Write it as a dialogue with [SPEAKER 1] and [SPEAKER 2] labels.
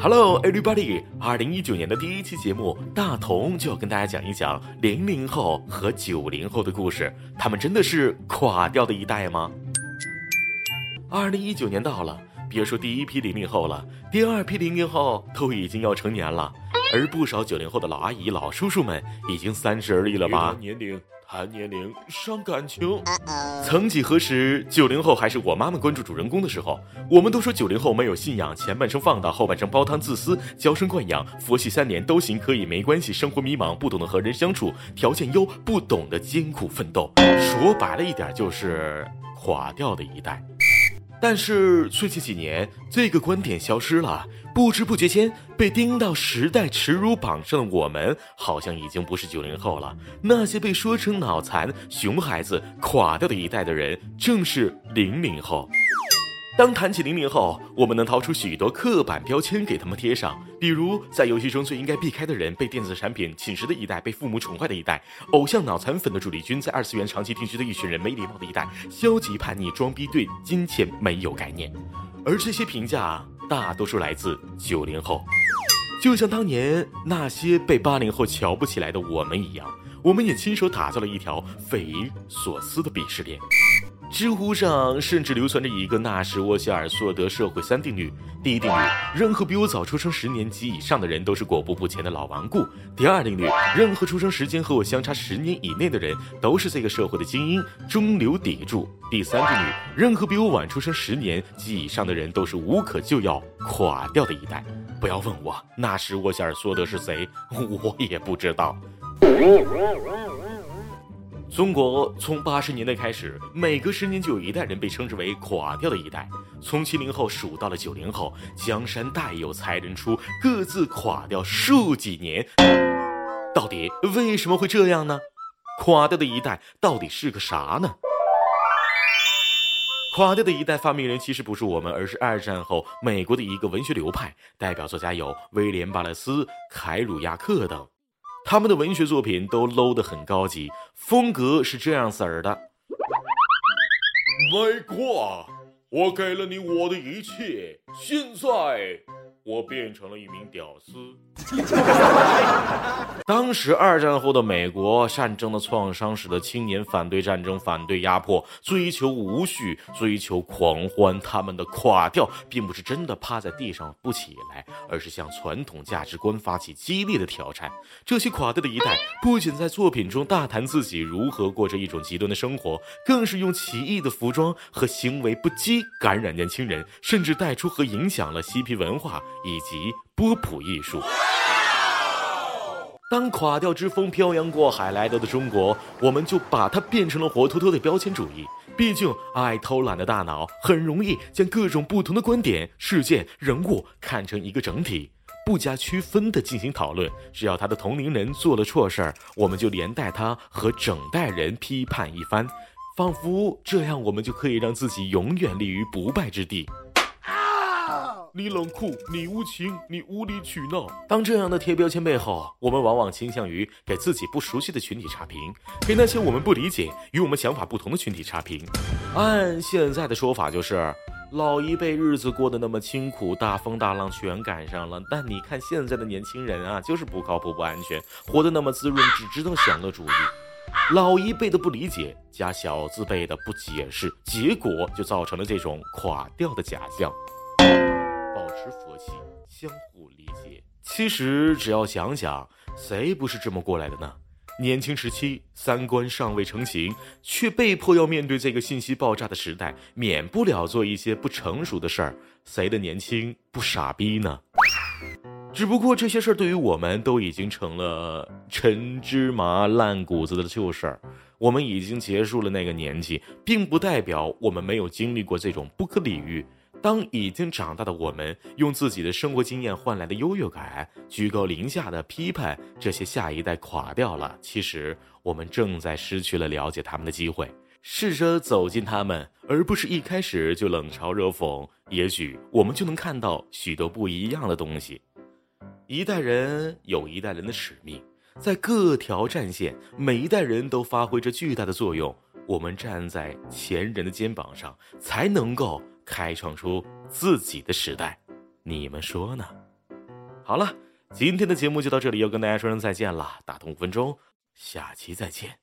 [SPEAKER 1] Hello, everybody！二零一九年的第一期节目，大同就要跟大家讲一讲零零后和九零后的故事。他们真的是垮掉的一代吗？二零一九年到了，别说第一批零零后了，第二批零零后都已经要成年了，而不少九零后的老阿姨、老叔叔们已经三十而立了吧？年龄。谈年龄伤感情。曾几何时，九零后还是我妈妈关注主人公的时候，我们都说九零后没有信仰，前半生放荡，后半生煲汤自私，娇生惯养，佛系三年都行，可以没关系。生活迷茫，不懂得和人相处，条件优，不懂得艰苦奋斗。说白了一点，就是垮掉的一代。但是最近几年，这个观点消失了。不知不觉间，被钉到时代耻辱榜上的我们，好像已经不是九零后了。那些被说成脑残、熊孩子、垮掉的一代的人，正是零零后。当谈起零零后，我们能掏出许多刻板标签给他们贴上，比如在游戏中最应该避开的人，被电子产品侵蚀的一代，被父母宠坏的一代，偶像脑残粉的主力军，在二次元长期定居的一群人，没礼貌的一代，消极叛逆、装逼，对金钱没有概念。而这些评价大多数来自九零后，就像当年那些被八零后瞧不起来的我们一样，我们也亲手打造了一条匪夷所思的鄙视链。知乎上甚至流传着一个纳什沃希尔索德社会三定律：第一定律，任何比我早出生十年及以上的人都是果不不前的老顽固；第二定律，任何出生时间和我相差十年以内的人都是这个社会的精英、中流砥柱；第三定律，任何比我晚出生十年及以上的人都是无可救药、垮掉的一代。不要问我纳什沃希尔索德是谁，我也不知道。中国从八十年代开始，每隔十年就有一代人被称之为垮掉的一代。从七零后数到了九零后，江山代有才人出，各自垮掉数几年。到底为什么会这样呢？垮掉的一代到底是个啥呢？垮掉的一代发明人其实不是我们，而是二战后美国的一个文学流派，代表作家有威廉·巴勒斯、凯鲁亚克等。他们的文学作品都 low 得很高级，风格是这样子儿的：
[SPEAKER 2] 美国，我给了你我的一切，现在。我变成了一名屌丝。
[SPEAKER 1] 当时二战后的美国，战争的创伤使得青年反对战争、反对压迫、追求无序、追求狂欢。他们的垮掉，并不是真的趴在地上不起来，而是向传统价值观发起激烈的挑战。这些垮掉的一代，不仅在作品中大谈自己如何过着一种极端的生活，更是用奇异的服装和行为不羁感染年轻人，甚至带出和影响了嬉皮文化。以及波普艺术。当垮掉之风漂洋过海来到的中国，我们就把它变成了活脱脱的标签主义。毕竟，爱偷懒的大脑很容易将各种不同的观点、事件、人物看成一个整体，不加区分的进行讨论。只要他的同龄人做了错事儿，我们就连带他和整代人批判一番，仿佛这样我们就可以让自己永远立于不败之地。
[SPEAKER 2] 你冷酷，你无情，你无理取闹。
[SPEAKER 1] 当这样的贴标签背后，我们往往倾向于给自己不熟悉的群体差评，给那些我们不理解、与我们想法不同的群体差评。按现在的说法，就是老一辈日子过得那么清苦，大风大浪全赶上了。但你看现在的年轻人啊，就是不靠谱、不安全，活得那么滋润，只知道享乐主义。老一辈的不理解加小字辈的不解释，结果就造成了这种垮掉的假象。持佛系，相互理解。其实只要想想，谁不是这么过来的呢？年轻时期三观尚未成型，却被迫要面对这个信息爆炸的时代，免不了做一些不成熟的事儿。谁的年轻不傻逼呢？只不过这些事儿对于我们都已经成了陈芝麻烂谷子的旧事儿。我们已经结束了那个年纪，并不代表我们没有经历过这种不可理喻。当已经长大的我们用自己的生活经验换来的优越感，居高临下的批判这些下一代垮掉了，其实我们正在失去了了解他们的机会。试着走进他们，而不是一开始就冷嘲热讽，也许我们就能看到许多不一样的东西。一代人有一代人的使命，在各条战线，每一代人都发挥着巨大的作用。我们站在前人的肩膀上，才能够。开创出自己的时代，你们说呢？好了，今天的节目就到这里，要跟大家说声再见了。打通五分钟，下期再见。